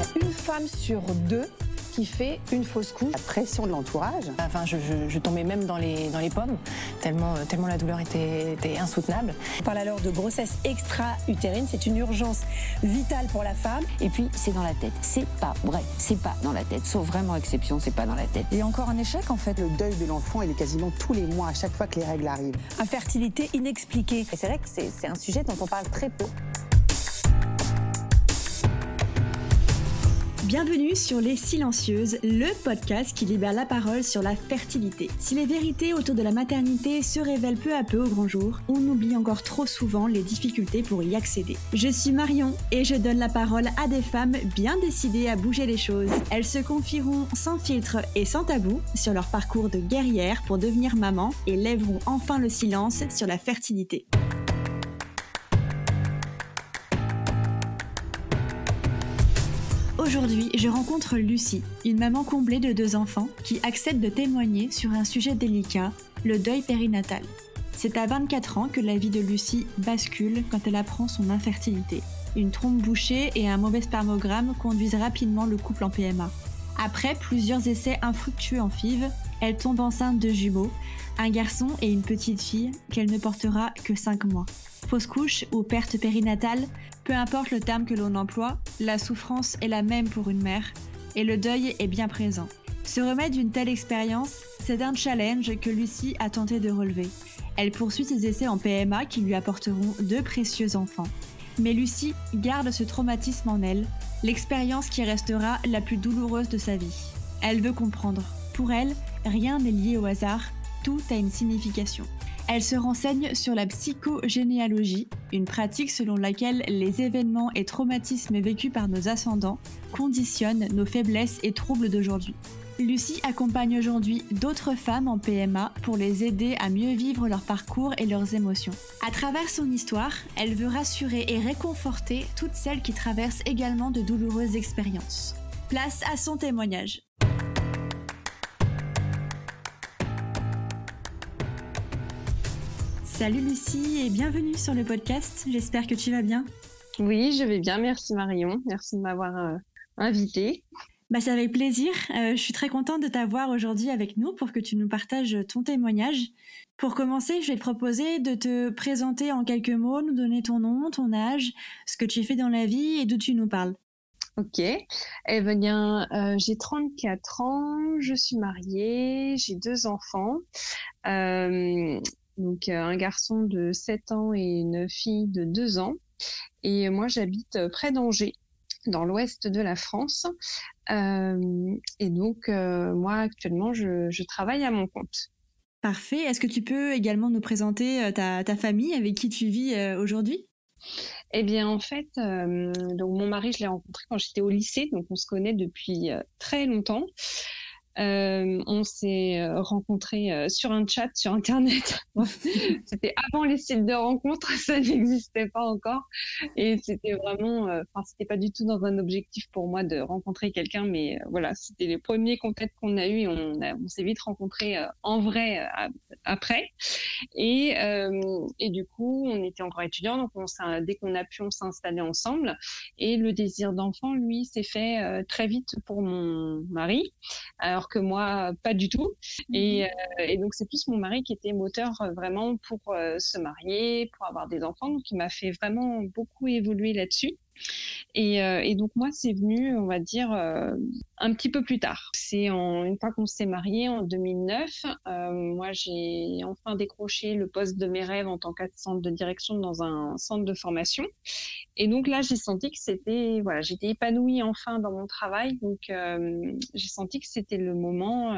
y a une femme sur deux qui fait une fausse couche. La pression de l'entourage. Enfin, je, tombais même dans les, dans les pommes, tellement, tellement la douleur était, insoutenable. On parle alors de grossesse extra-utérine, c'est une urgence vitale pour la femme. Et puis, c'est dans la tête. C'est pas vrai, c'est pas dans la tête. Sauf vraiment exception, c'est pas dans la tête. Et encore un échec, en fait. Le deuil de l'enfant, il est quasiment tous les mois, à chaque fois que les règles arrivent. Infertilité inexpliquée. Et c'est vrai que c'est un sujet dont on parle très peu. Bienvenue sur Les Silencieuses, le podcast qui libère la parole sur la fertilité. Si les vérités autour de la maternité se révèlent peu à peu au grand jour, on oublie encore trop souvent les difficultés pour y accéder. Je suis Marion et je donne la parole à des femmes bien décidées à bouger les choses. Elles se confieront sans filtre et sans tabou sur leur parcours de guerrière pour devenir maman et lèveront enfin le silence sur la fertilité. Aujourd'hui, je rencontre Lucie, une maman comblée de deux enfants qui accepte de témoigner sur un sujet délicat, le deuil périnatal. C'est à 24 ans que la vie de Lucie bascule quand elle apprend son infertilité. Une trompe bouchée et un mauvais spermogramme conduisent rapidement le couple en PMA. Après plusieurs essais infructueux en FIV, elle tombe enceinte de jumeaux, un garçon et une petite fille qu'elle ne portera que 5 mois. Fausse couche ou perte périnatale, peu importe le terme que l'on emploie, la souffrance est la même pour une mère et le deuil est bien présent. Se remettre d'une telle expérience, c'est un challenge que Lucie a tenté de relever. Elle poursuit ses essais en PMA qui lui apporteront deux précieux enfants. Mais Lucie garde ce traumatisme en elle, l'expérience qui restera la plus douloureuse de sa vie. Elle veut comprendre. Pour elle, rien n'est lié au hasard, tout a une signification. Elle se renseigne sur la psychogénéalogie, une pratique selon laquelle les événements et traumatismes vécus par nos ascendants conditionnent nos faiblesses et troubles d'aujourd'hui. Lucie accompagne aujourd'hui d'autres femmes en PMA pour les aider à mieux vivre leur parcours et leurs émotions. À travers son histoire, elle veut rassurer et réconforter toutes celles qui traversent également de douloureuses expériences. Place à son témoignage. Salut Lucie et bienvenue sur le podcast. J'espère que tu vas bien. Oui, je vais bien. Merci Marion. Merci de m'avoir euh, invitée. Bah, c'est avec plaisir. Euh, je suis très contente de t'avoir aujourd'hui avec nous pour que tu nous partages ton témoignage. Pour commencer, je vais te proposer de te présenter en quelques mots, nous donner ton nom, ton âge, ce que tu fais dans la vie et d'où tu nous parles. Ok. Eh bien, euh, j'ai 34 ans, je suis mariée, j'ai deux enfants. Donc euh, un garçon de 7 ans et une fille de 2 ans. Et moi, j'habite euh, près d'Angers, dans l'ouest de la France. Euh, et donc, moi, actuellement, je, travaille à mon compte. Parfait. Est-ce que tu peux également nous présenter ta, famille avec qui tu vis aujourd'hui? Eh bien, en fait, donc mon mari, je l'ai rencontré quand j'étais au lycée, donc on se connaît depuis très longtemps. Euh, on s'est euh, rencontrés euh, sur un chat sur Internet. c'était avant les sites de rencontres, ça n'existait pas encore. Et c'était vraiment, enfin, c'était pas du tout dans un objectif pour moi de rencontrer quelqu'un, mais voilà, c'était les premiers contacts qu'on a et on, on s'est vite rencontrés en vrai après. Et, et du coup, on était encore étudiants, donc on dès qu'on a pu, on s'est installé ensemble. Et le désir d'enfant, lui, s'est fait très vite pour mon mari. Alors que moi, pas du tout. Mhm. Euh, et, donc, c'est plus mon mari qui était moteur euh, vraiment pour euh, se marier, pour avoir des enfants. Donc, il m'a fait vraiment beaucoup évoluer là-dessus. Euh, et, donc moi, c'est venu, on va dire, euh, un petit peu plus tard. C'est une fois qu'on s'est marié en 2009, euh, moi j'ai enfin décroché le poste de mes rêves en tant qu'assistante de direction dans un centre de formation. Et donc là, j'ai senti que c'était, voilà, j'étais épanouie enfin dans mon travail. Donc j'ai senti que c'était le moment,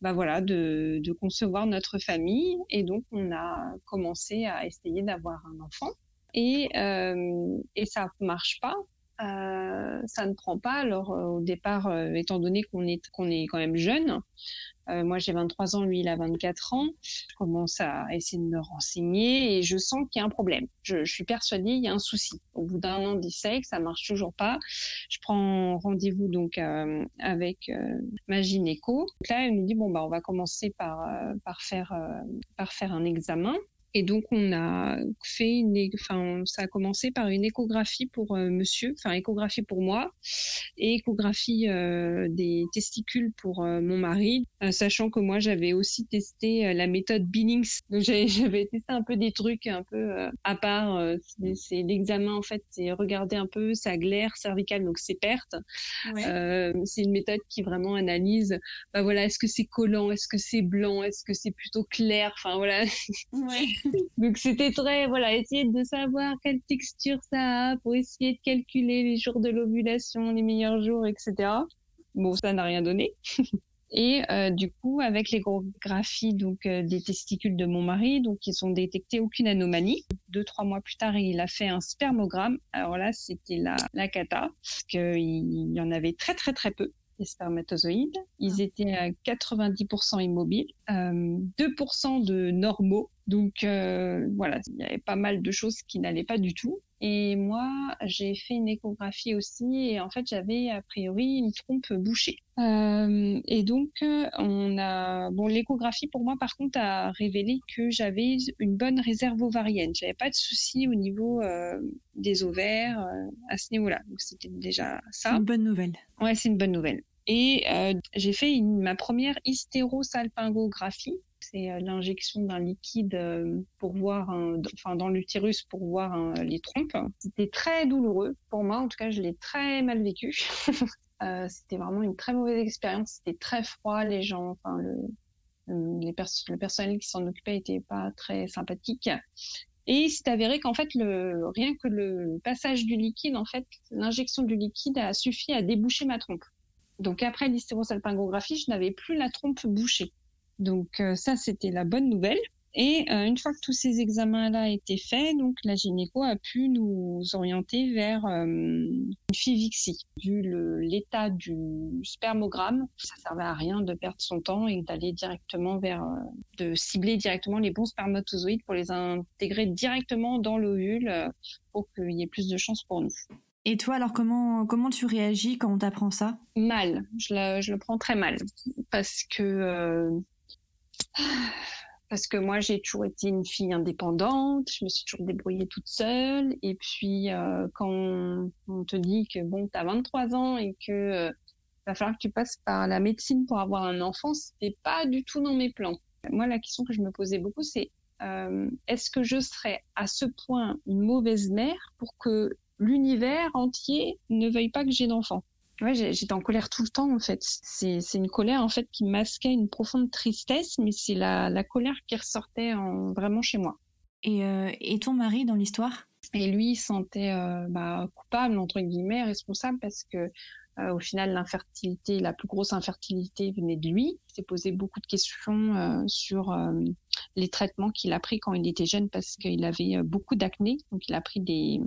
bah voilà, de concevoir notre famille. Et donc on a commencé à essayer d'avoir un enfant et, euh, et ça marche pas. Euh, ça ne prend pas. Alors euh, au départ, euh, étant donné qu'on est qu'on est quand même jeune, euh, moi j'ai 23 ans, lui il a 24 ans, je commence à essayer de me renseigner et je sens qu'il y a un problème. Je, suis persuadée il y a un souci. Au bout d'un an d'essai, ça marche toujours pas, je prends rendez-vous donc euh, avec ma gynéco. Donc là elle me dit bon bah on va commencer par par faire par faire un examen Et donc, on a fait une, enfin, ça a commencé par une échographie pour euh, monsieur, enfin, échographie pour moi et échographie euh, des testicules pour euh, mon mari, sachant que moi, j'avais aussi testé la méthode Billings. Donc, j'avais testé un peu des trucs un peu à part. c'est l'examen, en fait, c'est regarder un peu sa glaire cervicale, donc ses pertes. c'est une méthode qui vraiment analyse, bah voilà, est-ce que c'est collant, est-ce que c'est blanc, est-ce que c'est plutôt clair, enfin voilà. Ouais. Donc c'était très, voilà, essayer de savoir quelle texture ça a pour essayer de calculer les jours de l'ovulation, les meilleurs jours, etc. Bon, ça n'a rien donné. Et euh, du coup, avec l'échographie donc euh, des testicules de mon mari, donc ils ont détecté aucune anomalie. Deux trois mois plus tard, il a fait un spermogramme. Alors là, c'était la, la cata, parce qu'il y en avait très très très peu les spermatozoïdes. Ils ah. étaient à 90% immobiles, euh, 2% de normaux. Donc euh, voilà, il y avait pas mal de choses qui n'allaient pas du tout. Et moi, j'ai fait une échographie aussi, et en fait, j'avais a priori une trompe bouchée. Euh, et donc, on a bon, l'échographie pour moi, par contre, a révélé que j'avais une bonne réserve ovarienne. J'avais pas de soucis au niveau euh, des ovaires euh, à ce niveau-là. Donc, c'était déjà ça. Une bonne nouvelle. Ouais, c'est une bonne nouvelle. Et euh, j'ai fait ma première hystérosalpingographie. C'est euh, l'injection d'un liquide euh, pour voir, enfin dans l'utérus pour voir les trompes. C'était très douloureux pour moi. En tout cas, je l'ai très mal vécu. c'était vraiment une très mauvaise expérience. C'était très froid. Les gens, enfin le, les le personnel qui s'en occupait était pas très sympathique. Et c'est avéré qu'en fait, le, rien que le passage du liquide, en fait, l'injection du liquide a suffi à déboucher ma trompe. Donc après l'hystérosalpingographie, je n'avais plus la trompe bouchée. Donc euh, ça, c'était la bonne nouvelle. Et euh, une fois que tous ces examens-là étaient faits, donc la gynéco a pu nous orienter vers euh, une FIVIXI. Vu l'état du spermogramme, ça servait à rien de perdre son temps et d'aller directement vers, de cibler directement les bons spermatozoïdes pour les intégrer directement dans l'ovule pour qu'il y ait plus de chances pour nous. Et toi, alors, comment, comment tu réagis quand on t'apprend ça? Mal. Je le, je le, prends très mal. Parce que, euh, parce que moi, j'ai toujours été une fille indépendante. Je me suis toujours débrouillée toute seule. Et puis, euh, quand on, te dit que, bon, tu as 23 ans et que euh, va falloir que tu passes par la médecine pour avoir un enfant, c'était pas du tout dans mes plans. Moi, la question que je me posais beaucoup, c'est est-ce que je serais à ce point une mauvaise mère pour que l'univers entier ne veuille pas que j'ai d'enfant. Ouais, j'étais en colère tout le temps en fait. C'est une colère en fait qui masquait une profonde tristesse, mais c'est la, la, colère qui ressortait en, vraiment chez moi. Et, euh, et ton mari dans l'histoire? Et lui, il sentait euh, bah, coupable entre guillemets, responsable parce que euh, au final, l'infertilité, la plus grosse infertilité venait de lui. Il s'est posé beaucoup de questions euh, sur euh, les traitements qu'il a pris quand il était jeune parce qu'il avait beaucoup d'acné. Donc, il a pris des,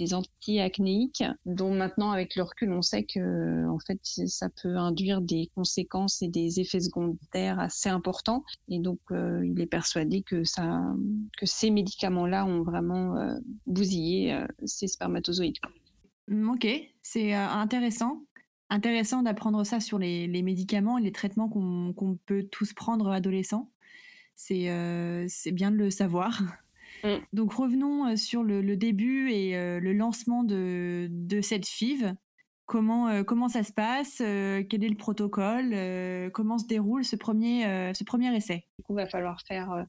des anti-acnéiques, dont maintenant avec le recul on sait que en fait ça peut induire des conséquences et des effets secondaires assez importants. Et donc euh, il est persuadé que ça, que ces médicaments-là ont vraiment euh, bousillé euh, ces spermatozoïdes. Ok, c'est intéressant. Intéressant d'apprendre ça sur les, médicaments et les traitements qu'on peut tous prendre adolescents. C'est bien de le savoir. Mm. Donc revenons euh, sur le, début et euh, le lancement de, cette FIV. Comment, euh, comment ça se passe Quel est le protocole Comment se déroule ce premier, ce premier essai? Du coup, il va falloir faire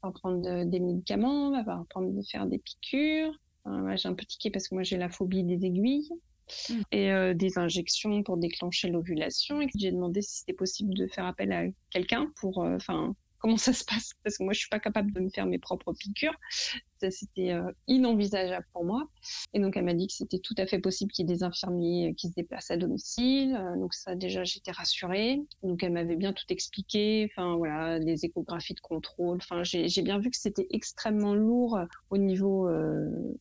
prendre des médicaments, il va falloir prendre, faire des piqûres. j'ai un peu tiqué parce que moi j'ai la phobie des aiguilles. Mm. et des injections pour déclencher l'ovulation et j'ai demandé si c'était possible de faire appel à quelqu'un pour enfin comment ça se passe parce que moi je suis pas capable de me faire mes propres piqûres. Ça c'était euh, inenvisageable pour moi. Et donc elle m'a dit que c'était tout à fait possible qu'il y ait des infirmiers euh, qui se déplacent à domicile. Euh, donc ça déjà j'étais rassurée. Donc elle m'avait bien tout expliqué. Enfin voilà les échographies de contrôle. Enfin j'ai bien vu que c'était extrêmement lourd au niveau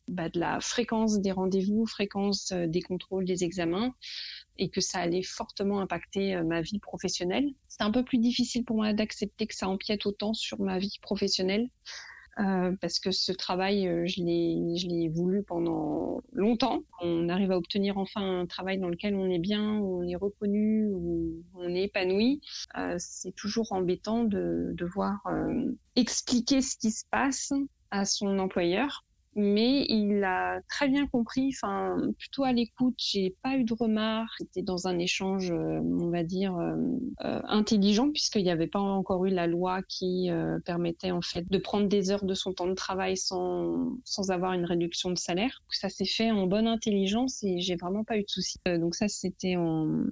bah, de la fréquence des rendez-vous, fréquence des contrôles, des examens et que ça allait fortement impacter euh, ma vie professionnelle. C'est un peu plus difficile pour moi d'accepter que ça empiète autant sur ma vie professionnelle. Euh, parce que ce travail, euh, je l'ai, voulu pendant longtemps. On arrive à obtenir enfin un travail dans lequel on est bien, où on est reconnu, où on est épanoui. Euh, c'est toujours embêtant de devoir expliquer ce qui se passe à son employeur mais il a très bien compris, enfin plutôt à l'écoute. J'ai pas eu de remarques. C'était dans un échange, euh, on va dire euh, euh, intelligent, puisqu'il n'y avait pas encore eu la loi qui permettait en fait de prendre des heures de son temps de travail sans sans avoir une réduction de salaire. Ça s'est fait en bonne intelligence et j'ai vraiment pas eu de soucis. donc ça c'était en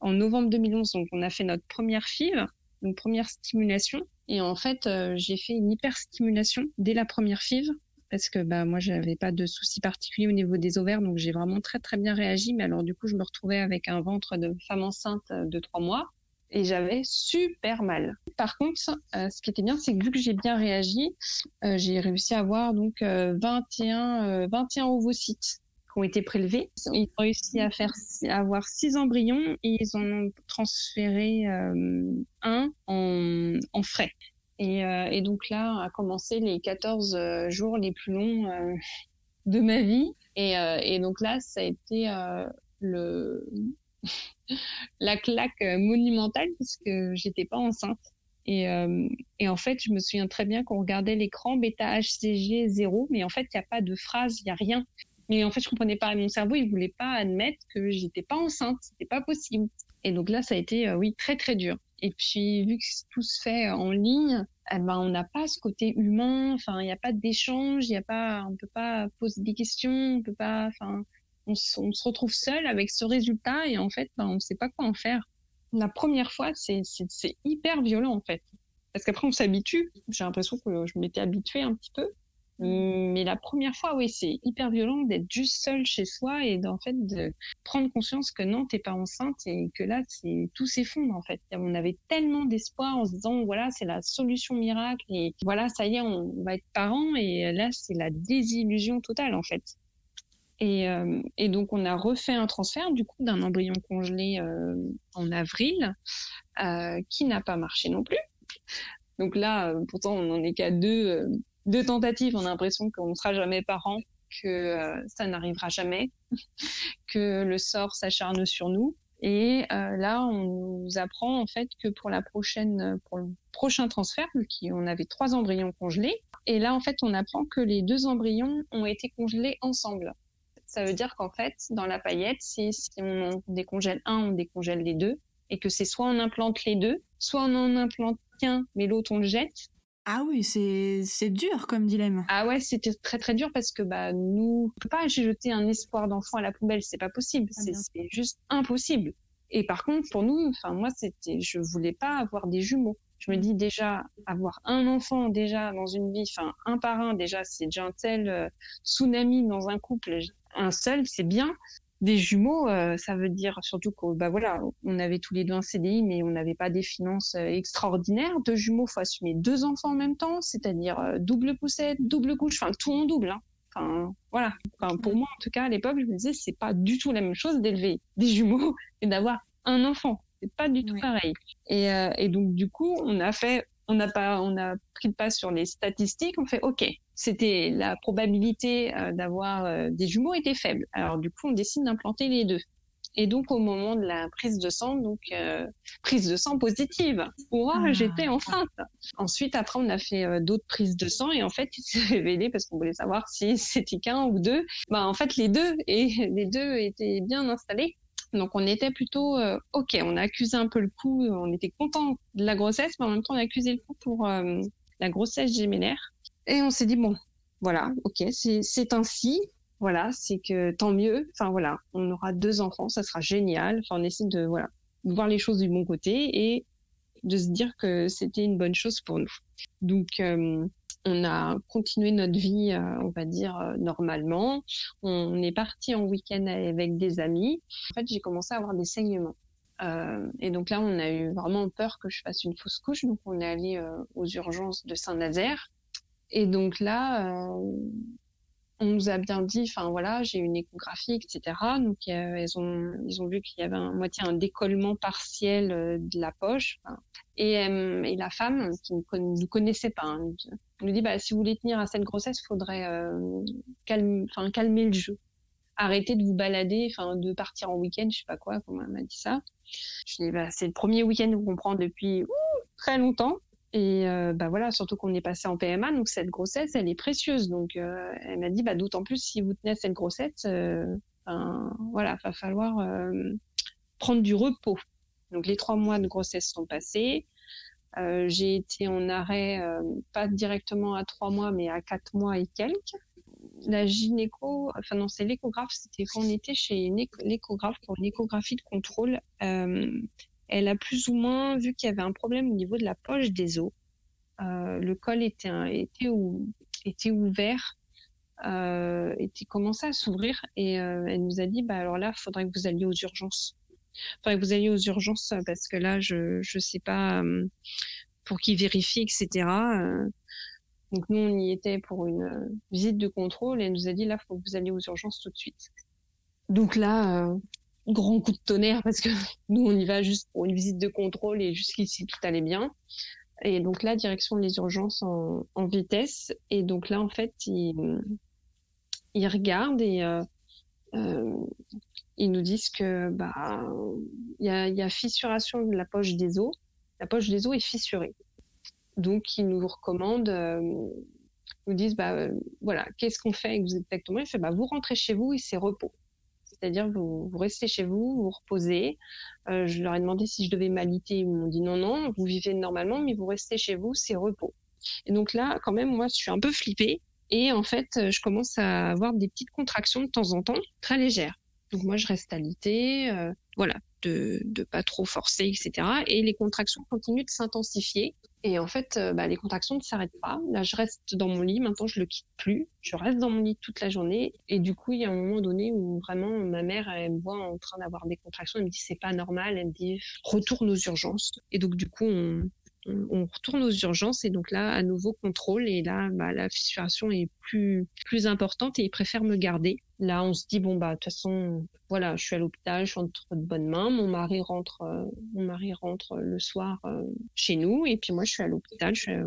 en novembre 2011. Donc on a fait notre première FIV, donc première stimulation. Et en fait, j'ai fait une hyperstimulation dès la première FIV parce que bah moi j'avais pas de soucis particuliers au niveau des ovaires donc j'ai vraiment très très bien réagi mais alors du coup je me retrouvais avec un ventre de femme enceinte euh, de trois mois et j'avais super mal. Par contre, euh, ce qui était bien, c'est que vu que j'ai bien réagi, euh, j'ai réussi à avoir donc 21, 21 ovocytes qui ont été prélevés. Ils ont réussi à faire à avoir six embryons et ils en ont transféré un en, en frais. Et, euh, et, donc là a commencé les 14 euh, jours les plus longs euh, de ma vie. Et, et, donc là, ça a été le la claque monumentale parce que j'étais pas enceinte. Et, et, en fait, je me souviens très bien qu'on regardait l'écran bêta HCG 0, mais en fait, il n'y a pas de phrase, il n'y a rien. Mais en fait, je comprenais pas. Mon cerveau, il voulait pas admettre que j'étais pas enceinte. C'était pas possible. Et donc là, ça a été, oui, très, très dur. Et puis, vu que tout se fait en ligne, eh ben, on n'a pas ce côté humain. Enfin, il n'y a pas d'échange, il y a pas, on peut pas poser des questions, on peut pas, enfin, on, on, se retrouve seul avec ce résultat et en fait, ben, on ne sait pas quoi en faire. La première fois, c'est hyper violent en fait. Parce qu'après, on s'habitue. J'ai l'impression que je m'étais habituée un petit peu. Mais la première fois, oui, c'est hyper violent d'être juste seul chez soi et d'en fait de prendre conscience que non, t'es pas enceinte et que là, c'est tout s'effondre en fait. On avait tellement d'espoir en se disant voilà, c'est la solution miracle et voilà, ça y est, on va être parents et là, c'est la désillusion totale en fait. Et, euh, et, donc on a refait un transfert du coup d'un embryon congelé euh, en avril euh, qui n'a pas marché non plus. Donc là, euh, pourtant on n'en est qu'à deux euh, deux tentatives, on a l'impression qu'on ne sera jamais parent, que euh, ça n'arrivera jamais, que le sort s'acharne sur nous. Et euh, là, on nous apprend en fait que pour la prochaine, pour le prochain transfert, qui on avait trois embryons congelés, et là en fait, on apprend que les deux embryons ont été congelés ensemble. Ça veut dire qu'en fait, dans la paillette, si, si on décongèle un, on décongèle les deux, et que c'est soit on implante les deux, soit on en implante qu'un, mais l'autre on le jette, ah oui, c'est c'est dur comme dilemme. Ah ouais, c'était très très dur parce que bah nous, on peut pas jeter un espoir d'enfant à la poubelle, c'est pas possible, ah, c'est juste impossible. Et par contre, pour nous, enfin moi, c'était, je voulais pas avoir des jumeaux. Je me dis déjà avoir un enfant déjà dans une vie, enfin un par un déjà, c'est déjà un tel euh, tsunami dans un couple. Un seul, c'est bien, des jumeaux, euh, ça veut dire surtout que bah voilà, on avait tous les deux un CDI, mais on n'avait pas des finances euh, extraordinaires. Deux jumeaux, faut assumer deux enfants en même temps, c'est-à-dire euh, double poussette, double couche, enfin tout en double. Hein. Enfin voilà. Enfin, pour moi en tout cas à l'époque, je me disais c'est pas du tout la même chose d'élever des jumeaux et d'avoir un enfant. C'est pas du tout pareil. Et, et donc du coup, on a fait on n'a pas, on a pris le pas sur les statistiques. On fait, ok, c'était la probabilité euh, d'avoir euh, des jumeaux était faible. Alors du coup, on décide d'implanter les deux. Et donc au moment de la prise de sang, donc euh, prise de sang positive. Ouah, ah. j'étais enceinte. Ensuite, après, on a fait d'autres prises de sang et en fait, il s'est révélé parce qu'on voulait savoir si c'était qu'un ou deux. Bah en fait, les deux et les deux étaient bien installés. Donc on était plutôt euh, ok, on a accusé un peu le coup, on était content de la grossesse, mais en même temps on a accusé le coup pour euh, la grossesse gémellaire. Et on s'est dit bon, voilà, ok, c'est ainsi, voilà, c'est que tant mieux. Enfin voilà, on aura deux enfants, ça sera génial. Enfin on essaie de voilà voir les choses du bon côté et de se dire que c'était une bonne chose pour nous. Donc euh, on a continué notre vie, euh, on va dire, euh, normalement. On est parti en week-end avec des amis. En fait, j'ai commencé à avoir des saignements. Euh, et donc là, on a eu vraiment peur que je fasse une fausse couche. Donc, on est allé aux urgences de Saint-Nazaire. Et donc là, on nous a bien dit, enfin voilà, j'ai une échographie, etc. Donc ils ont ils ont vu qu'il y avait un moitié un décollement partiel de la poche. Et, et, la femme qui ne nous connaissait pas hein, nous dit bah si vous voulez tenir à cette grossesse, faudrait calmer, enfin calmer le jeu arrêtez de vous balader, enfin de partir en week-end, je sais pas quoi, comment elle m'a dit ça. Je dis bah c'est le premier week-end qu'on prend depuis très longtemps. Et euh, bah voilà, surtout qu'on est passé en PMA, donc cette grossesse, elle est précieuse. Donc euh, elle m'a dit bah d'autant plus si vous tenez cette grossesse, euh, ben, voilà, va falloir euh, prendre du repos. Donc les trois mois de grossesse sont passés. j'ai été en arrêt, pas directement à trois mois, mais à quatre mois et quelques la gynéco, enfin non, c'est l'échographe, c'était quand on était chez l'échographe pour une échographie de contrôle. Euh, elle a plus ou moins vu qu'il y avait un problème au niveau de la poche des os. Euh, le col était, était, ou, était ouvert, euh, était commencé à s'ouvrir et euh, elle nous a dit bah alors là, il faudrait que vous alliez aux urgences. Il faudrait que vous alliez aux urgences parce que là, je je sais pas euh, pour qui vérifie, etc. Donc nous, on y était pour une euh, visite de contrôle et elle nous a dit là, faut que vous alliez aux urgences tout de suite. Donc là, euh, grand coup de tonnerre parce que nous, on y va juste pour une visite de contrôle et jusqu'ici tout allait bien. Et donc là, direction les urgences en, vitesse. Et donc là, en fait, ils, ils regardent et euh, euh ils nous disent que bah il y a, fissuration de la poche des os. La poche des os est fissurée. Donc, ils nous recommandent, euh, nous disent, bah, euh, voilà, qu'est-ce qu'on fait exactement? Ils fait, bah, vous rentrez chez vous et c'est repos. C'est-à-dire, vous, vous restez chez vous, vous reposez. Euh, je leur ai demandé si je devais m'aliter. Ils m'ont dit non, non, vous vivez normalement, mais vous restez chez vous, c'est repos. Et donc là, quand même, moi, je suis un peu flippée. Et en fait, je commence à avoir des petites contractions de temps en temps, très légères. Donc moi, je reste alitée, euh, voilà, de, de pas trop forcer, etc. Et les contractions continuent de s'intensifier. Et en fait, euh, bah, les contractions ne s'arrêtent pas. Là, je reste dans mon lit. Maintenant, je le quitte plus. Je reste dans mon lit toute la journée. Et du coup, il y a un moment donné où vraiment ma mère, elle me voit en train d'avoir des contractions. Elle me dit c'est pas normal. Elle me dit retourne aux urgences. Et donc du coup, on, on retourne aux urgences et donc là à nouveau contrôle. Et là bah, la fissuration est plus plus importante et ils préfèrent me garder. Là on se dit bon bah de toute façon voilà je suis à l'hôpital je suis entre de bonnes mains. Mon mari rentre euh, mon mari rentre le soir euh, chez nous. Et puis moi je suis à l'hôpital je suis à,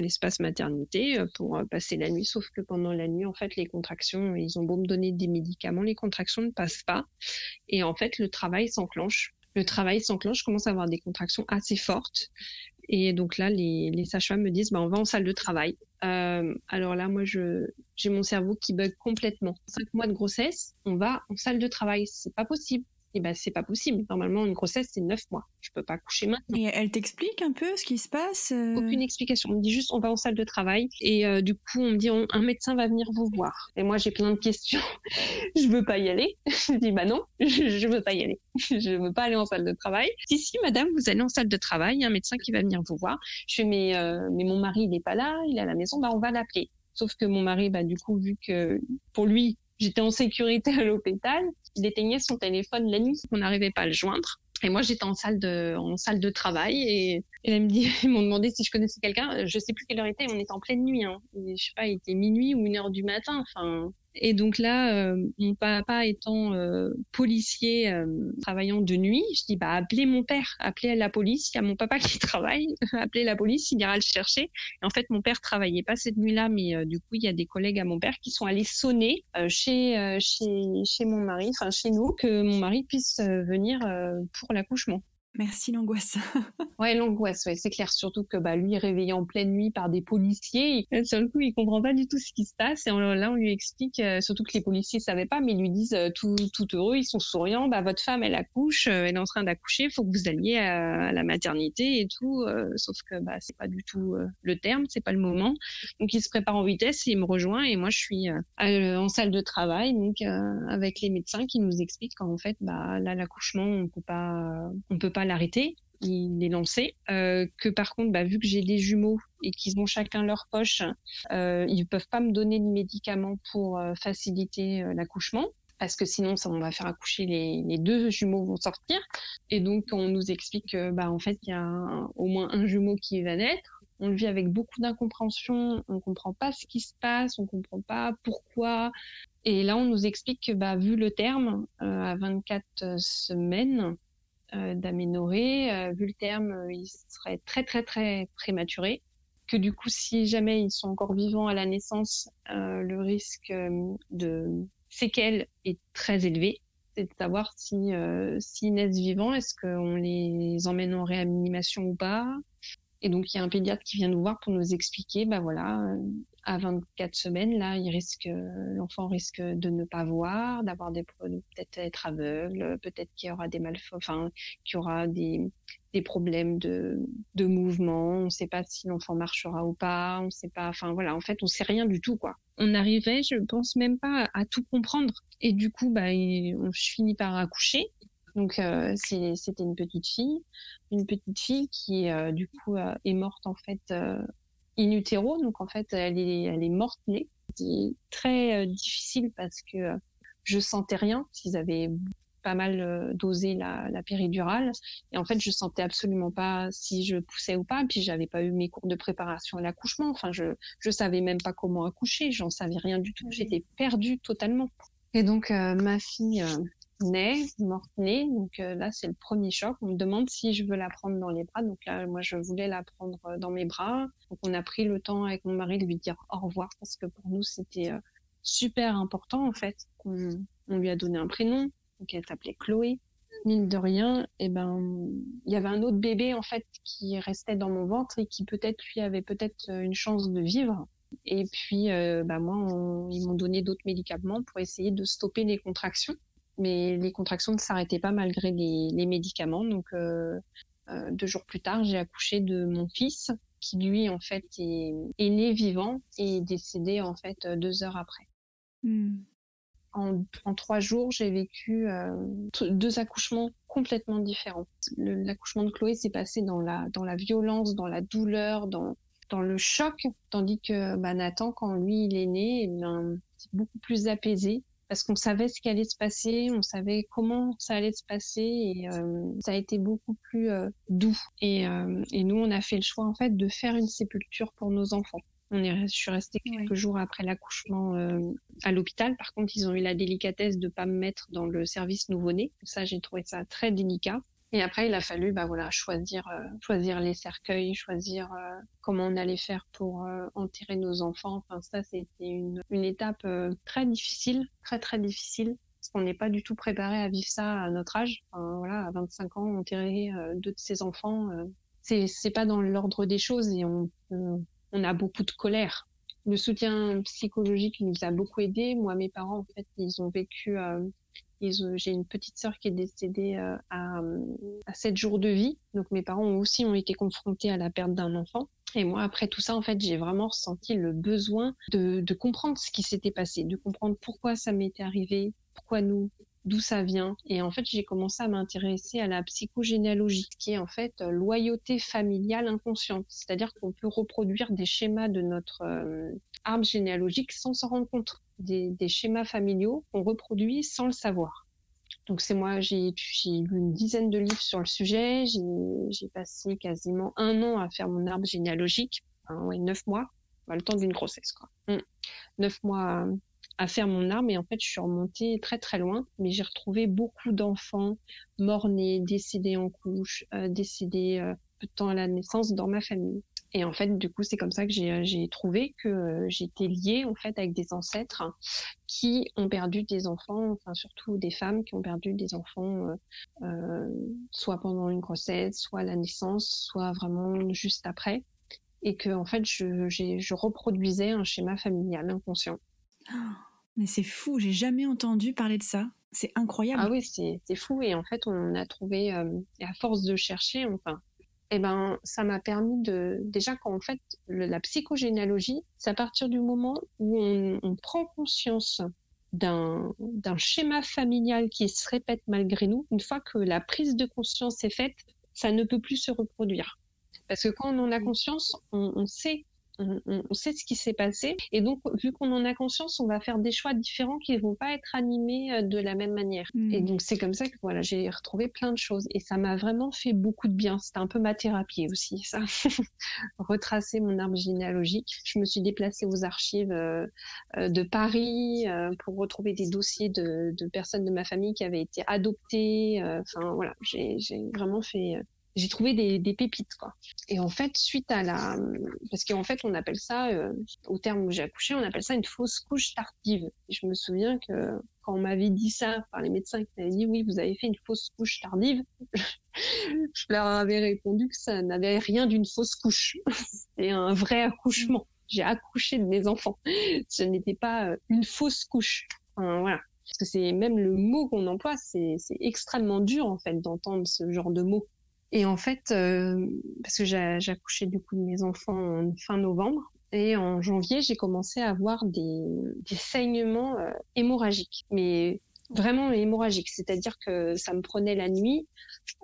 l'espace maternité euh, pour passer la nuit. Sauf que pendant la nuit en fait les contractions ils ont beau me donner des médicaments les contractions ne passent pas. Et en fait le travail s'enclenche le travail s'enclenche, je commence à avoir des contractions assez fortes. Et donc là, les, les sages-femmes me disent, bah, on va en salle de travail. Euh, alors là, moi, je j'ai mon cerveau qui bug complètement. Cinq mois de grossesse, on va en salle de travail. C'est pas possible et eh ben c'est pas possible. Normalement, une grossesse c'est neuf mois. Je peux pas coucher maintenant. Et elle t'explique un peu ce qui se passe euh Aucune explication. On me dit juste on va en salle de travail et euh, du coup on me dit un médecin va venir vous voir. Et moi j'ai plein de questions. je veux pas y aller. je dis bah non, je, je veux pas y aller. je veux pas aller en salle de travail. Si si madame, vous allez en salle de travail, il y a un médecin qui va venir vous voir. Je fais mais euh, mais mon mari il est pas là, il est à la maison, bah on va l'appeler. Sauf que mon mari, bah, du coup, vu que pour lui, J'étais en sécurité à l'hôpital. Il éteignait son téléphone la nuit, on n'arrivait pas à le joindre. Et moi, j'étais en salle de, en salle de travail et, et me dit, ils m'ont demandé si je connaissais quelqu'un. Je sais plus quelle heure était. On était en pleine nuit. Hein. Je sais pas, il était minuit ou une heure du matin. Enfin, et donc là, euh, mon papa étant euh, policier euh, travaillant de nuit, je dis bah appelez mon père, appelez la police. Il y a mon papa qui travaille, appelez la police, il ira le chercher. Et en fait, mon père travaillait pas cette nuit-là, mais du coup, il y a des collègues à mon père qui sont allés sonner chez chez chez mon mari, enfin chez nous, que mon mari puisse venir pour l'accouchement. Merci l'angoisse. ouais, l'angoisse, c'est clair. Surtout que bah lui réveillé en pleine nuit par des policiers, et, sur coup il comprend pas du tout ce qui se passe. Et là on lui explique, euh, surtout que les policiers savaient pas, mais ils lui disent euh, tout, heureux, ils sont souriants. Bah votre femme elle accouche, euh, elle est en train d'accoucher, faut que vous alliez à, la maternité et tout. sauf que bah c'est pas du tout le terme, c'est pas le moment. Donc il se prépare en vitesse il me rejoint et moi je suis en salle de travail donc avec les médecins qui nous expliquent qu'en fait bah là l'accouchement on peut pas, on peut pas l'arrêter, il est lancé. Euh, que par contre, bah, vu que j'ai des jumeaux et qu'ils ont chacun leur poche, euh, ils peuvent pas me donner de médicaments pour euh, faciliter euh, l'accouchement. Parce que sinon, ça, on va faire accoucher les, les, deux jumeaux vont sortir. Et donc, on nous explique que, bah, en fait, il y a au moins un jumeau qui va naître on le vit avec beaucoup d'incompréhension, on comprend pas ce qui se passe, on comprend pas pourquoi. Et là, on nous explique que, bah, vu le terme, euh, à 24 semaines d'aménorrhée, euh, vu le terme, euh, il serait très, très, très prématuré. Que du coup, si jamais ils sont encore vivants à la naissance, le risque de séquelles est très élevé. C'est de savoir si, s'ils naissent vivants, est-ce qu'on les emmène en réanimation ou pas? Et donc, il y a un pédiatre qui vient nous voir pour nous expliquer, bah voilà, euh, à 24 semaines, là, il risque, euh, l'enfant risque de ne pas voir, d'avoir des, peut-être être aveugle, peut-être qu'il y aura des mal, enfin, qu'il y aura des, des problèmes de, de mouvement. On ne sait pas si l'enfant marchera ou pas. On ne sait pas, enfin voilà, en fait, on sait rien du tout, quoi. On arrivait, je pense même pas à tout comprendre. Et du coup, bah, je finis par accoucher. Donc euh, c'était une petite fille, une petite fille qui euh, du coup euh, est morte en fait in utero, donc en fait elle est elle est morte née. C'était très difficile parce que je sentais rien. S'ils avaient pas mal dosé la, la, péridurale et en fait je sentais absolument pas si je poussais ou pas. Puis j'avais pas eu mes cours de préparation à l'accouchement. Enfin je je savais même pas comment accoucher. J'en savais rien du tout. J'étais perdue totalement. Et donc ma fille naît, morte née. Donc euh, là, c'est le premier choc. On me demande si je veux la prendre dans les bras. Donc là, moi, je voulais la prendre euh, dans mes bras. Donc on a pris le temps avec mon mari de lui dire au revoir parce que pour nous, c'était euh, super important en fait. On, on, lui a donné un prénom. Donc elle s'appelait Chloé. Mine de rien, eh ben, il y avait un autre bébé en fait qui restait dans mon ventre et qui peut-être lui avait peut-être une chance de vivre. Et puis, bah moi, ils m'ont donné d'autres médicaments pour essayer de stopper les contractions mais les contractions ne s'arrêtaient pas malgré les, médicaments. Donc euh, euh, deux jours plus tard, j'ai accouché de mon fils qui lui en fait est, né vivant et décédé en fait deux heures après. Hmm. En, trois jours, j'ai vécu euh, deux accouchements complètement différents. L'accouchement de Chloé s'est passé dans la dans la violence, dans la douleur, dans dans le choc, tandis que bah, Nathan, quand lui il est né, eh c'est beaucoup plus apaisé parce qu'on savait ce qui allait se passer, on savait comment ça allait se passer et euh, ça a été beaucoup plus euh, doux. Et, euh, et, nous, on a fait le choix en fait de faire une sépulture pour nos enfants. On est, je suis restée quelques jours après l'accouchement à l'hôpital. Par contre, ils ont eu la délicatesse de pas me mettre dans le service nouveau-né. Ça, j'ai trouvé ça très délicat. Et après, il a fallu, bah voilà, choisir, euh, choisir les cercueils, choisir euh, comment on allait faire pour euh, enterrer nos enfants. Enfin, ça, c'était une, une étape très difficile, très très difficile, parce qu'on n'est pas du tout préparé à vivre ça à notre âge. Enfin, voilà, à 25 ans, enterrer deux de ses enfants, c'est c'est pas dans l'ordre des choses et on, on a beaucoup de colère. Le soutien psychologique nous a beaucoup aidé. Moi, mes parents, en fait, ils ont vécu j'ai une petite sœur qui est décédée euh, à, à 7 jours de vie. Donc mes parents aussi ont été confrontés à la perte d'un enfant. Et moi, après tout ça, en fait, j'ai vraiment ressenti le besoin de, de comprendre ce qui s'était passé, de comprendre pourquoi ça m'était arrivé, pourquoi nous, d'où ça vient. Et en fait, j'ai commencé à m'intéresser à la psychogénéalogie, qui est en fait loyauté familiale inconsciente. C'est-à-dire qu'on peut reproduire des schémas de notre euh, arbre généalogique sans s'en rendre compte des, schémas familiaux qu'on reproduit sans le savoir. Donc c'est moi, j'ai lu une dizaine de livres sur le sujet, j'ai passé quasiment un an à faire mon arbre généalogique, enfin, ouais, neuf mois, bah, le temps d'une grossesse quoi. Hum. Neuf mois à faire mon arbre et en fait je suis remontée très très loin, mais j'ai retrouvé beaucoup d'enfants morts-nés, décédés en couche, euh, décédés euh, peu de temps à la naissance dans ma famille. Et en fait, du coup, c'est comme ça que j'ai trouvé que euh, j'étais liée en fait avec des ancêtres qui ont perdu des enfants, enfin surtout des femmes qui ont perdu des enfants, euh, euh, soit pendant une grossesse, soit à la naissance, soit vraiment juste après, et que en fait, je, je reproduisais un schéma familial inconscient. mais c'est fou, j'ai jamais entendu parler de ça. C'est incroyable. Ah oui, c'est fou. Et en fait, on a trouvé, et à force de chercher, enfin, eh ben, ça m'a permis de, déjà quand en fait, la psychogénéalogie, c'est à partir du moment où on, on prend conscience d'un, d'un schéma familial qui se répète malgré nous, une fois que la prise de conscience est faite, ça ne peut plus se reproduire. Parce que quand on en a conscience, on, on sait on, sait ce qui s'est passé. Et donc, vu qu'on en a conscience, on va faire des choix différents qui ne vont pas être animés euh, de la même manière. Mm. Et donc, c'est comme ça que voilà, j'ai retrouvé plein de choses. Et ça m'a vraiment fait beaucoup de bien. C'était un peu ma thérapie aussi, ça. Retracer mon arbre généalogique. Je me suis déplacée aux archives euh, euh, de Paris pour retrouver des dossiers de, de, personnes de ma famille qui avaient été adoptées. Enfin, voilà, j'ai vraiment fait j'ai trouvé des, des, pépites quoi. Et en fait, suite à la, parce qu'en fait, on appelle ça, euh, au terme où j'ai accouché, on appelle ça une fausse couche tardive. Et je me souviens que quand on m'avait dit ça par les médecins qui m'avaient dit oui, vous avez fait une fausse couche tardive, je leur avais répondu que ça n'avait rien d'une fausse couche. C'était un vrai accouchement. J'ai accouché de mes enfants. Ce n'était pas euh, une fausse couche. Enfin, voilà. Parce que c'est même le mot qu'on emploie, c'est extrêmement dur en fait d'entendre ce genre de mots. Et en fait, euh, parce que j'ai accouché du coup de mes enfants en fin novembre, et en janvier, j'ai commencé à avoir des, des saignements euh, hémorragiques, mais vraiment hémorragiques. C'est-à-dire que ça me prenait la nuit,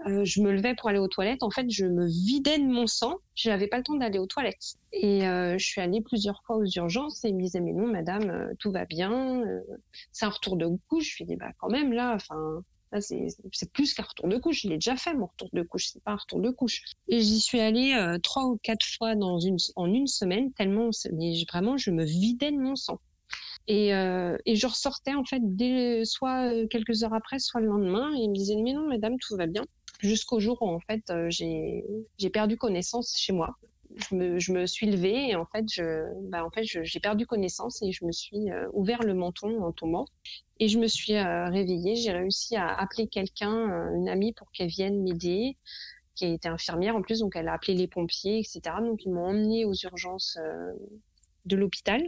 euh, je me levais pour aller aux toilettes. En fait, je me vidais de mon sang. Je n'avais pas le temps d'aller aux toilettes. Et euh, je suis allée plusieurs fois aux urgences et ils me disaient mais non, madame, euh, tout va bien. c'est un retour de couche. Je lui dis bah quand même là, enfin c'est plus qu'un retour de couche. Je l'ai déjà fait, mon retour de couche. C'est pas un retour de couche. Et j'y suis allée euh, trois ou quatre fois en une semaine, tellement, mais vraiment, je me vidais de mon sang. Et, euh, je ressortais, en fait, dès, soit euh, quelques heures après, soit le lendemain. Et ils me disaient, mais non, madame, tout va bien. Jusqu'au jour où, en fait, j'ai perdu connaissance chez moi je me, suis levée et en fait, bah en fait, j'ai perdu connaissance et je me suis ouvert le menton en tombant. Et je me suis euh, réveillée. J'ai réussi à appeler quelqu'un, euh, une amie, pour qu'elle vienne m'aider, qui était infirmière en plus, donc elle a appelé les pompiers, etc. Donc ils m'ont emmenée aux urgences de l'hôpital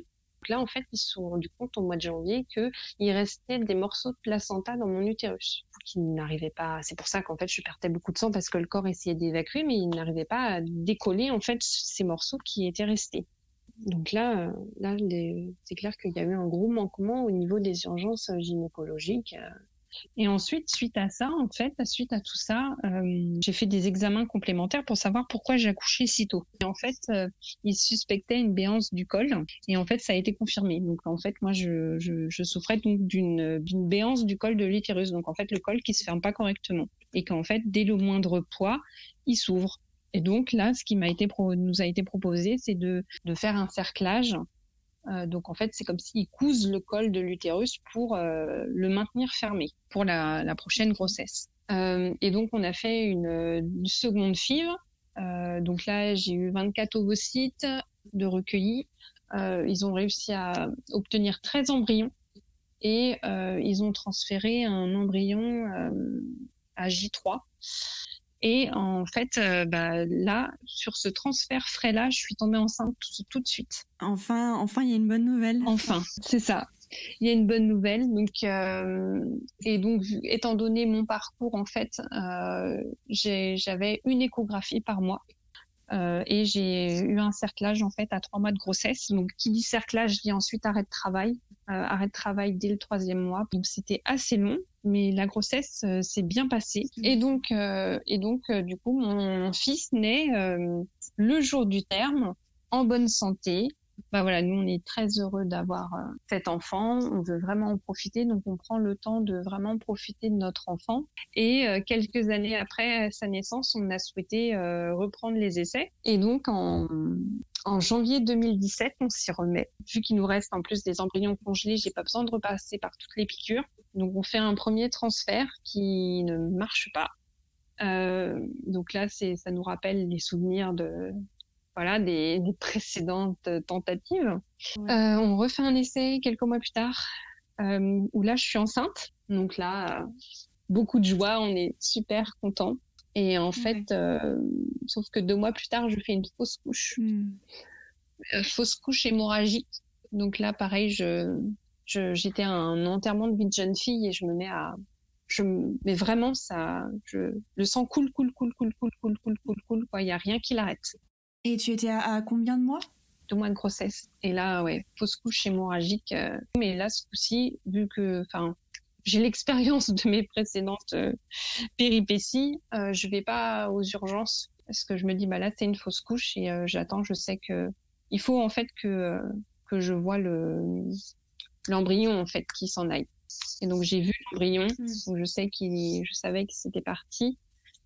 là, en fait, ils se sont rendus compte au mois de janvier qu'il restait des morceaux de placenta dans mon utérus qui n'arrivaient pas. C'est pour ça qu'en fait, je perdais beaucoup de sang parce que le corps essayait d'évacuer, mais il n'arrivait pas à décoller en fait ces morceaux qui étaient restés. Donc là, là, c'est clair qu'il y a eu un gros manquement au niveau des urgences gynécologiques. Et ensuite, suite à ça, en fait, suite à tout ça, euh, j'ai fait des examens complémentaires pour savoir pourquoi j'ai accouché si tôt. Et en fait, euh, ils suspectaient une béance du col, et en fait, ça a été confirmé. Donc en fait, moi, je, je, je souffrais donc d'une béance du col de l'utérus. Donc en fait, le col qui se ferme pas correctement, et qu'en fait, dès le moindre poids, il s'ouvre. Et donc là, ce qui nous a été proposé, c'est de, faire un cerclage euh, donc en fait, c'est comme s'ils cousent le col de l'utérus pour euh, le maintenir fermé pour la, prochaine grossesse. Euh, et donc on a fait une, une seconde FIV. donc là, j'ai eu 24 ovocytes de recueillis. ils ont réussi à obtenir 13 embryons et ils ont transféré un embryon à J3. Et en fait, euh, bah, là, sur ce transfert frais-là, je suis tombée enceinte tout, de suite. Enfin, enfin, il y a une bonne nouvelle. Enfin, c'est ça. Il y a une bonne nouvelle. Donc, euh, et donc, étant donné mon parcours, en fait, euh, j'avais une échographie par mois. Euh, et j'ai eu un cerclage en fait à trois mois de grossesse. Donc qui dit cerclage dit ensuite arrêt de travail, euh, arrêt de travail dès le troisième mois. Donc c'était assez long, mais la grossesse euh, s'est bien passée. Et donc et donc du coup mon fils naît le jour du terme en bonne santé bah voilà, nous on est très heureux d'avoir euh, cet enfant, on veut vraiment en profiter, donc on prend le temps de vraiment profiter de notre enfant. Et euh, quelques années après sa naissance, on a souhaité euh, reprendre les essais. Et donc en, janvier 2017, on s'y remet. Vu qu'il nous reste en plus des embryons congelés, j'ai pas besoin de repasser par toutes les piqûres. Donc on fait un premier transfert qui ne marche pas. Donc là, ça nous rappelle les souvenirs de, voilà, des, précédentes tentatives. Euh, on refait un essai quelques mois plus tard, euh, où là, je suis enceinte. Donc là, euh, beaucoup de joie, on est super content. Et en fait, sauf que deux mois plus tard, je fais une fausse couche. Hmm. fausse couche hémorragique. Donc là, pareil, je, j'étais à un enterrement de vie de jeune fille et je me mets à, je, mais vraiment, ça, je, le sang coule, coule, coule, coule, coule, coule, coule, coule, coule, quoi. Il y a rien qui l'arrête. Et tu étais à, combien de mois? Deux mois de grossesse. Et là, ouais, fausse couche hémorragique. Euh, mais là, ce coup-ci, vu que, enfin, j'ai l'expérience de mes précédentes euh, péripéties, euh, je vais pas aux urgences parce que je me dis, bah là, c'est une fausse couche et j'attends, je sais que il faut en fait que que je vois le l'embryon en fait qui s'en aille. Et donc j'ai vu l'embryon, mm. donc je sais qu'il, je savais que c'était parti.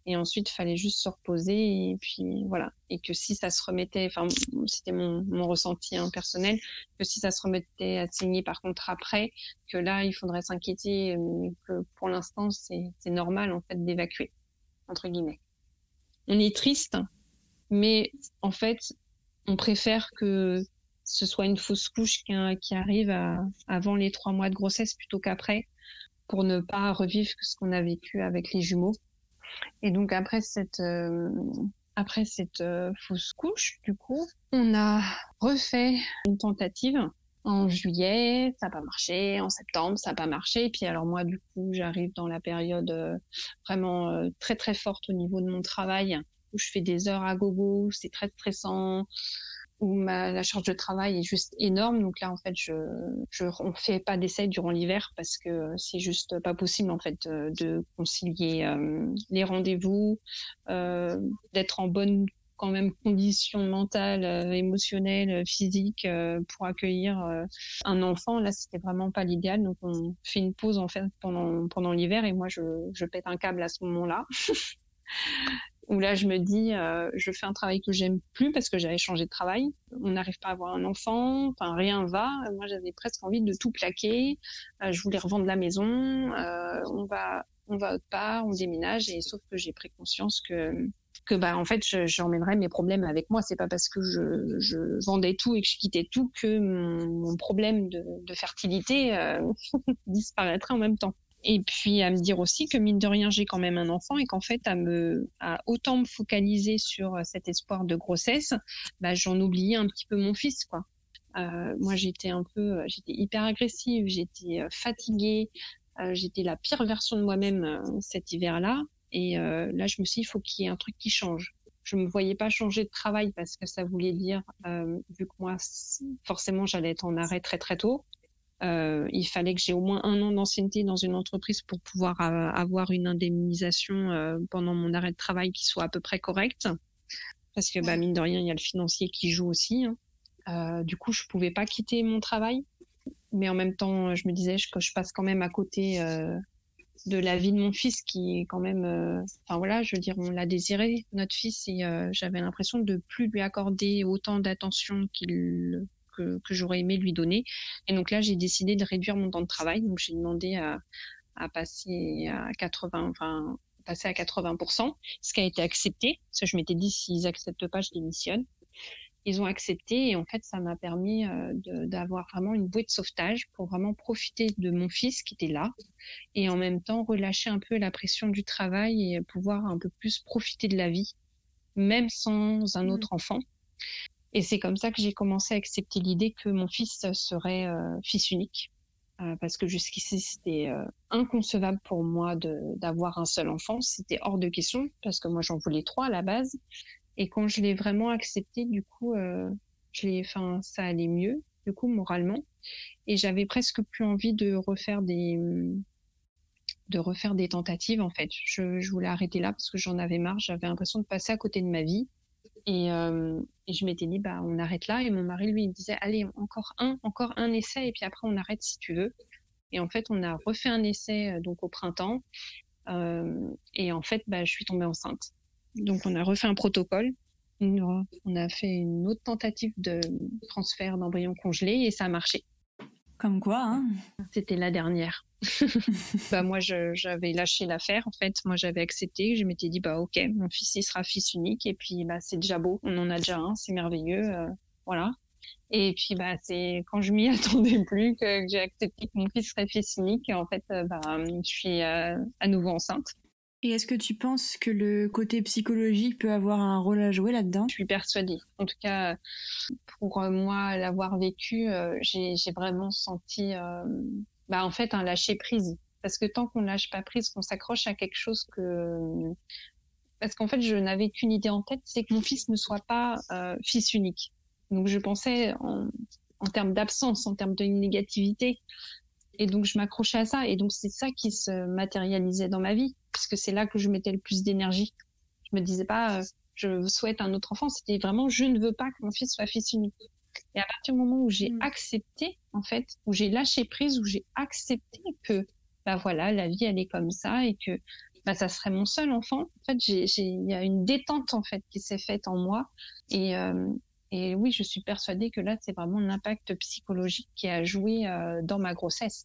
Et ensuite, fallait juste se reposer et puis voilà. Et que si ça se remettait, enfin, c'était mon, mon ressenti hein, personnel, que si ça se remettait à saigner par contre après, que là, il faudrait s'inquiéter, mais que pour l'instant, c'est normal en fait d'évacuer entre guillemets. On est triste, mais en fait, on préfère que ce soit une fausse couche qui, arrive avant les trois mois de grossesse plutôt qu'après, pour ne pas revivre ce qu'on a vécu avec les jumeaux. Et donc après cette euh, après cette euh, fausse couche, du coup, on a refait une tentative en juillet, ça n'a pas marché, en septembre, ça n'a pas marché. Et puis alors moi, du coup, j'arrive dans la période euh, vraiment très très forte au niveau de mon travail, où je fais des heures à gogo, c'est très stressant où ma, la charge de travail est juste énorme. Donc là, en fait, je, je on fait pas d'essai durant l'hiver parce que c'est juste pas possible en fait euh, de concilier euh, les rendez-vous, euh, d'être en bonne quand même condition mentale, émotionnelle, physique pour accueillir un enfant. Là, c'était vraiment pas l'idéal. Donc on fait une pause en fait pendant pendant l'hiver et moi je, je pète un câble à ce moment-là. où là je me dis euh, je fais un travail que j'aime plus parce que j'avais changé de travail. On n'arrive pas à avoir un enfant enfin rien va. Moi j'avais presque envie de tout plaquer. Euh, je voulais revendre la maison. Euh, on va on va autre part on déménage. Et sauf que j'ai pris conscience que que bah en fait j'emmènerais mes problèmes avec moi. C'est pas parce que je, vendais tout et que je quittais tout que mon, problème de, de fertilité euh, disparaîtrait en même temps et puis à me dire aussi que mine de rien j'ai quand même un enfant et qu'en fait à me à autant me focaliser sur euh, cet espoir de grossesse bah, j'en oubliais un petit peu mon fils quoi. Euh, moi j'étais un peu euh, j'étais hyper agressive j'étais euh, fatiguée. Euh, j'étais la pire version de moi-même cet hiver là et là je me suis dit il faut qu'il y ait un truc qui change. Je me voyais pas changer de travail parce que ça voulait dire vu que moi forcément j'allais être en arrêt très très tôt euh, il fallait que j'ai au moins un an d'ancienneté dans une entreprise pour pouvoir euh, avoir une indemnisation euh, pendant mon arrêt de travail qui soit à peu près correcte. Parce que bah, mine de rien, il y a le financier qui joue aussi. Hein. Euh, du coup, je pouvais pas quitter mon travail, mais en même temps, je me disais que je passe quand même à côté euh, de la vie de mon fils, qui est quand même. Enfin voilà, je veux dire, on l'a désiré notre fils, et j'avais l'impression de plus lui accorder autant d'attention qu'il que, j'aurais aimé lui donner. Et donc là, j'ai décidé de réduire mon temps de travail. Donc j'ai demandé à, à passer à 80, enfin passer à 80%, ce qui a été accepté. Parce que je m'étais dit s'ils acceptent pas, je démissionne. Ils ont accepté et en fait, ça m'a permis euh, d'avoir vraiment une bouée de sauvetage pour vraiment profiter de mon fils qui était là et en même temps relâcher un peu la pression du travail et pouvoir un peu plus profiter de la vie, même sans un mmh. autre enfant. Et c'est comme ça que j'ai commencé à accepter l'idée que mon fils serait euh, fils unique. Euh, parce que jusqu'ici, c'était euh, inconcevable pour moi d'avoir un seul enfant. C'était hors de question, parce que moi, j'en voulais trois à la base. Et quand je l'ai vraiment accepté, du coup, je l'ai, ça allait mieux, du coup, moralement. Et j'avais presque plus envie de refaire des, de refaire des tentatives, en fait. Je, je voulais arrêter là parce que j'en avais marre. J'avais l'impression de passer à côté de ma vie. Et, euh, je m'étais dit, bah, on arrête là. Et mon mari, lui, il disait, allez, encore un, encore un essai, et puis après, on arrête si tu veux. Et en fait, on a refait un essai euh, donc au printemps. Euh, et en fait, bah, je suis tombée enceinte. Donc, on a refait un protocole. On a fait une autre tentative de transfert d'embryon congelé et ça a marché. Comme quoi, hein. C'était la dernière. bah moi j'avais lâché l'affaire en fait. Moi j'avais accepté. Je m'étais dit bah ok mon fils il sera fils unique. Et puis bah c'est déjà beau. On en a déjà un. C'est merveilleux. Euh, voilà. Et puis bah c'est quand je m'y attendais plus que, j'ai accepté que mon fils serait fils unique en fait euh, bah je suis euh, à nouveau enceinte et est-ce que tu penses que le côté psychologique peut avoir un rôle à jouer là-dedans? Je suis persuadée. En tout cas, pour moi, l'avoir vécu, j'ai vraiment senti bah en fait un lâcher prise. Parce que tant qu'on lâche pas prise qu'on s'accroche à quelque chose que parce qu'en fait je n'avais qu'une idée en tête c'est que mon fils ne soit pas euh, fils unique. Donc je pensais en, en termes d'absence en termes de négativité et donc je m'accrochais à ça et donc c'est ça qui se matérialisait dans ma vie puisque c'est là que je mettais le plus d'énergie je me disais pas euh, je souhaite un autre enfant. C'était vraiment, je ne veux pas que mon fils soit fils unique. Et à partir du moment où j'ai mm. accepté, en fait, où j'ai lâché prise, où j'ai accepté que, bah voilà, la vie elle est comme ça et que bah, ça serait mon seul enfant. En fait, j'ai, il y a une détente en fait qui s'est faite en moi et euh, et oui, je suis persuadée que là, c'est vraiment l'impact psychologique qui a joué euh, dans ma grossesse.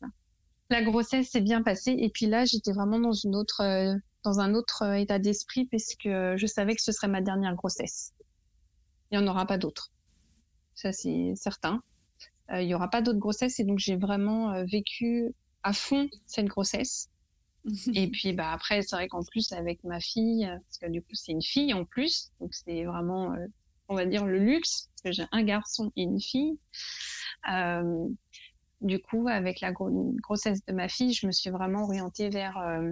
La grossesse s'est bien passée et puis là, j'étais vraiment dans une autre, euh, dans un autre euh, état d'esprit puisque je savais que ce serait ma dernière grossesse. Il n'y en aura pas d'autres. Ça, c'est certain. il n'y aura pas d'autres grossesses et donc j'ai vraiment vécu à fond cette grossesse. et puis bah après c'est vrai qu'en plus avec ma fille parce que du coup c'est une fille en plus donc c'est vraiment on va dire le luxe, parce que j'ai un garçon et une fille. Euh, du coup, avec la grossesse de ma fille, je me suis vraiment orientée vers euh,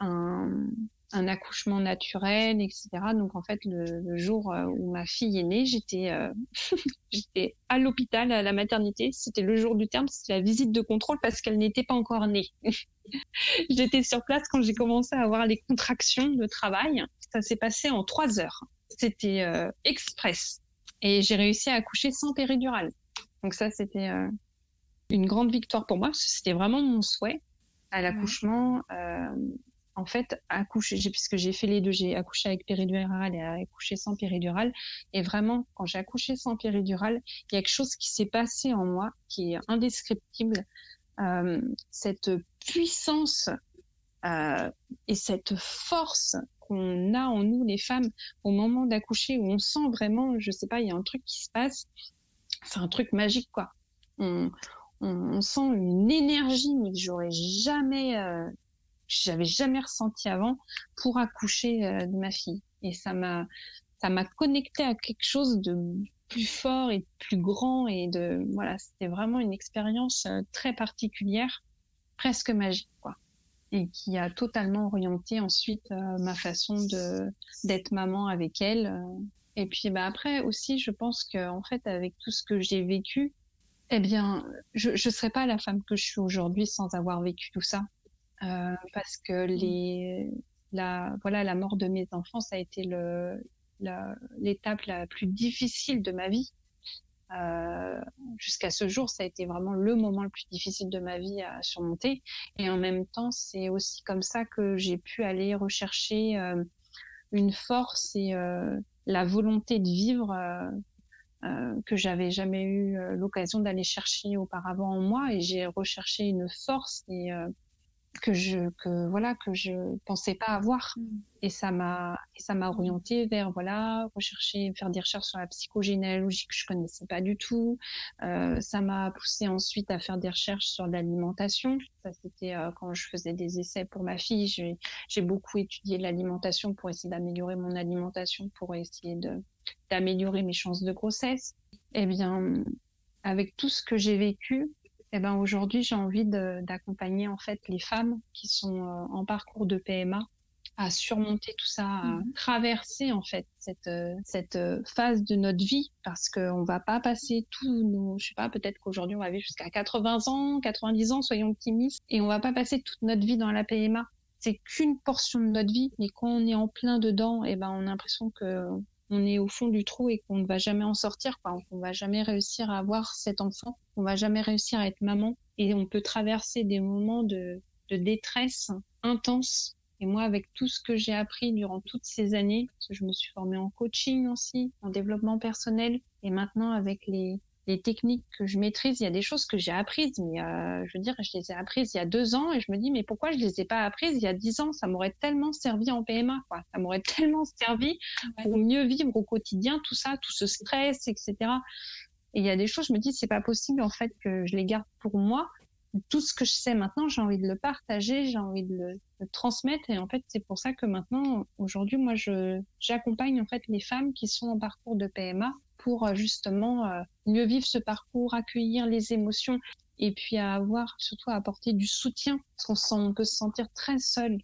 un, accouchement naturel, etc. Donc en fait, le, jour euh, où ma fille est née, j'étais j'étais à l'hôpital, à la maternité. C'était le jour du terme, c'était la visite de contrôle parce qu'elle n'était pas encore née. j'étais sur place quand j'ai commencé à avoir les contractions de travail. Ça s'est passé en trois heures. C'était euh, express. Et j'ai réussi à accoucher sans péridurale. Donc ça, c'était euh, une grande victoire pour moi. C'était vraiment mon souhait à l'accouchement. Euh, en fait, accoucher, puisque j'ai fait les deux, j'ai accouché avec péridurale et accouché sans péridurale. Et vraiment, quand j'ai accouché sans péridurale, il y a quelque chose qui s'est passé en moi qui est indescriptible. cette puissance et cette force qu'on a en nous, les femmes, au moment d'accoucher, où on sent vraiment, je sais pas, il y a un truc qui se passe. C'est un truc magique, quoi. On, sent une énergie, mais que j'aurais jamais, euh, j'avais jamais ressenti avant pour accoucher euh, de ma fille. Et ça m'a, ça m'a connecté à quelque chose de plus fort et de plus grand et de, voilà, c'était vraiment une expérience euh, très particulière, presque magique, quoi et qui a totalement orienté ensuite euh, ma façon de d'être maman avec elle. Euh. Et puis bah après aussi, je pense que en fait avec tout ce que j'ai vécu, eh bien, je ne serais pas la femme que je suis aujourd'hui sans avoir vécu tout ça, euh, parce que les la voilà la mort de mes enfants, ça a été le l'étape la plus difficile de ma vie. Euh, jusqu'à ce jour, ça a été vraiment le moment le plus difficile de ma vie à surmonter. Et en même temps, c'est aussi comme ça que j'ai pu aller rechercher euh, une force et euh, la volonté de vivre que j'avais jamais eu l'occasion d'aller chercher auparavant en moi. Et j'ai recherché une force et que je que voilà que je pensais pas avoir. Mm. et ça m'a et ça m'a orienté vers voilà rechercher faire des recherches sur la psychogénéalogie que je connaissais pas du tout. Euh, ça m'a poussé ensuite à faire des recherches sur l'alimentation. Ça c'était euh, quand je faisais des essais pour ma fille j'ai j'ai beaucoup étudié l'alimentation pour essayer d'améliorer mon alimentation pour essayer de d'améliorer mes chances de grossesse. Eh bien avec tout ce que j'ai vécu eh ben aujourd'hui j'ai envie d'accompagner en fait les femmes qui sont euh, en parcours de PMA à surmonter tout ça, à mhm. traverser en fait cette euh, cette euh, phase de notre vie parce qu'on va pas passer tous nos, je sais pas, peut-être qu'aujourd'hui on va vivre jusqu'à 80 ans, 90 ans, soyons optimistes, et on va pas passer toute notre vie dans la PMA. C'est qu'une portion de notre vie, mais quand on est en plein dedans, eh ben on a l'impression que on est au fond du trou et qu'on ne va jamais en sortir, quoi. On va jamais réussir à avoir cet enfant, on va jamais réussir à être maman et on peut traverser des moments de, de détresse intense. Et moi, avec tout ce que j'ai appris durant toutes ces années, parce que je me suis formée en coaching aussi, en développement personnel, et maintenant avec les, les techniques que je maîtrise, il y a des choses que j'ai apprises, mais euh, je veux dire, je les ai apprises il y a deux ans et je me dis, mais pourquoi je les ai pas apprises il y a dix ans? Ça m'aurait tellement servi en PMA, quoi. Ça m'aurait tellement servi pour mieux vivre au quotidien, tout ça, tout ce stress, etc. Et il y a des choses, je me dis, c'est pas possible en fait que je les garde pour moi. Tout ce que je sais maintenant, j'ai envie de le partager, j'ai envie de le, le, transmettre. Et en fait, c'est pour ça que maintenant, aujourd'hui, moi, je j'accompagne en fait les femmes qui sont en parcours de PMA pour euh, justement euh, mieux vivre ce parcours, accueillir les émotions et puis à avoir surtout à apporter du soutien parce qu'on on peut se sentir très seul.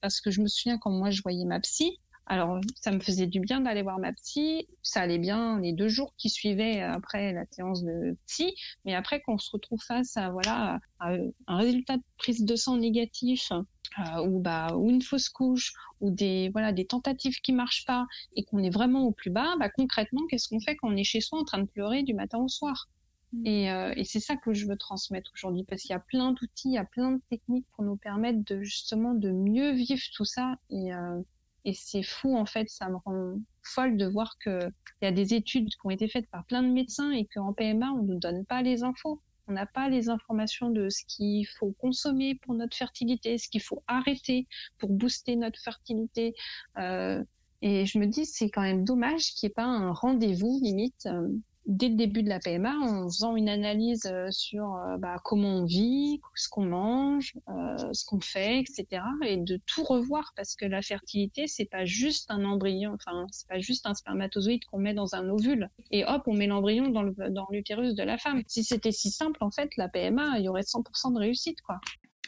Parce que je me souviens quand moi je voyais ma psy Alors, ça me faisait du bien d'aller voir ma psy. Ça allait bien les deux jours qui suivaient après la séance de psy. Mais après, qu'on se retrouve face à, voilà, un résultat de prise de sang négatif, euh, ou bah ou une fausse couche ou des voilà des tentatives qui marchent pas et qu'on est vraiment au plus bas bah concrètement qu'est-ce qu'on fait quand on est chez soi en train de pleurer du matin au soir? Mm. et, euh, et c'est ça que je veux transmettre aujourd'hui parce qu'il y a plein d'outils il y a plein de techniques pour nous permettre de justement de mieux vivre tout ça et euh, et c'est fou, en fait, ça me rend folle de voir qu'il y a des études qui ont été faites par plein de médecins et qu'en PMA, on ne nous donne pas les infos. On n'a pas les informations de ce qu'il faut consommer pour notre fertilité, ce qu'il faut arrêter pour booster notre fertilité. Euh, et je me dis, c'est quand même dommage qu'il n'y ait pas un rendez-vous limite euh, dès le début de la PMA en faisant une analyse euh, sur euh, bah, comment on vit, ce qu'on mange, euh, ce qu'on fait, etc. Et de tout revoir parce que la fertilité, c'est pas juste un embryon, enfin c'est pas juste un spermatozoïde qu'on met dans un ovule et hop on met l'embryon dans l'utérus de la femme. Si c'était si simple en fait, la PMA, il y aurait 100% de réussite quoi.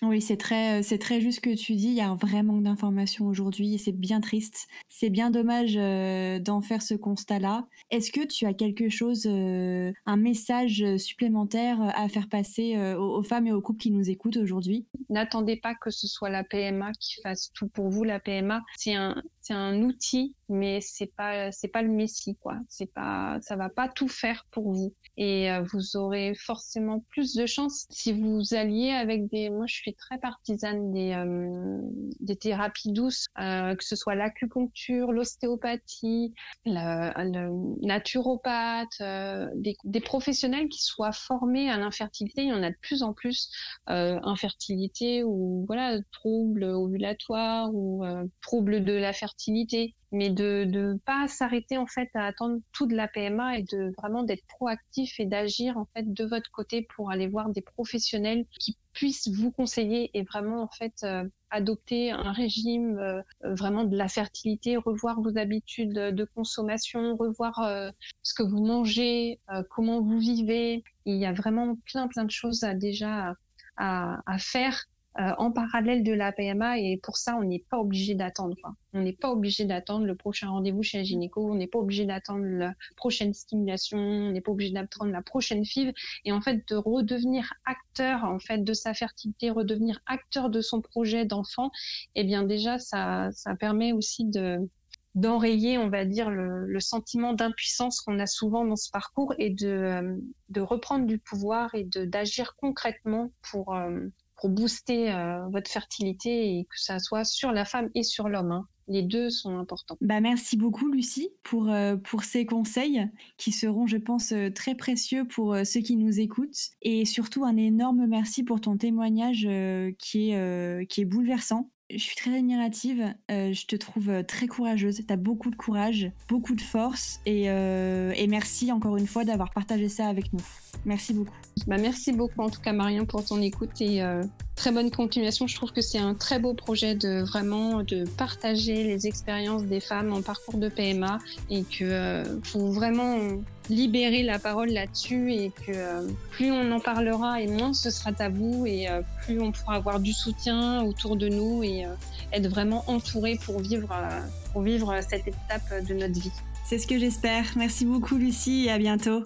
Oui, c'est très, euh, c'est très juste ce que tu dis. Il y a un vrai manque d'informations aujourd'hui et c'est bien triste. C'est bien dommage euh, d'en faire ce constat-là. Est-ce que tu as quelque chose, euh, un message supplémentaire à faire passer aux, femmes et aux couples qui nous écoutent aujourd'hui? N'attendez pas que ce soit la PMA qui fasse tout pour vous. La PMA, c'est un, c'est un outil, mais c'est pas, c'est pas le messie, quoi. C'est pas, ça va pas tout faire pour vous. Et vous aurez forcément plus de chance si vous alliez avec des. Moi, je suis très partisane des, euh, des thérapies douces, euh, que ce soit l'acupuncture, l'ostéopathie, le, naturopathe, euh, des, des, professionnels qui soient formés à l'infertilité. Il y en a de plus en plus infertilité ou voilà troubles ovulatoires ou troubles de la fertilité mais de ne pas s'arrêter en fait à attendre tout de la PMA et de vraiment d'être proactif et d'agir en fait de votre côté pour aller voir des professionnels qui puissent vous conseiller et vraiment en fait euh, adopter un régime euh, vraiment de la fertilité, revoir vos habitudes de consommation, revoir euh, ce que vous mangez, comment vous vivez. Il y a vraiment plein plein de choses à déjà à, à faire euh, en parallèle de la PMA et pour ça on n'est pas obligé d'attendre on n'est pas obligé d'attendre le prochain rendez-vous chez un gynéco on n'est pas obligé d'attendre la prochaine stimulation on n'est pas obligé d'attendre la prochaine FIV. Et en fait de redevenir acteur en fait de sa fertilité redevenir acteur de son projet d'enfant et eh bien déjà ça ça permet aussi de d'enrayer, on va dire, le, sentiment d'impuissance qu'on a souvent dans ce parcours et de, de reprendre du pouvoir et de d'agir concrètement pour, euh, pour booster euh, votre fertilité et que ça soit sur la femme et sur l'homme. Hein. Les deux sont importants. Bah merci beaucoup Lucie pour, euh, pour ces conseils qui seront je pense euh, très précieux pour ceux qui nous écoutent et surtout un énorme merci pour ton témoignage qui, est, qui est bouleversant je suis très admirative. Je te trouve très courageuse. Tu as beaucoup de courage, beaucoup de force. Euh, et, merci encore une fois d'avoir partagé ça avec nous. Merci beaucoup. Bah, merci beaucoup en tout cas, Marion, pour ton écoute et très bonne continuation. Je trouve que c'est un très beau projet de vraiment de partager les expériences des femmes en parcours de PMA et que faut vraiment libérer la parole là-dessus et que euh, plus on en parlera et moins ce sera tabou et euh, plus on pourra avoir du soutien autour de nous et euh, être vraiment entouré pour vivre, pour vivre cette étape de notre vie. C'est ce que j'espère. Merci beaucoup Lucie et à bientôt.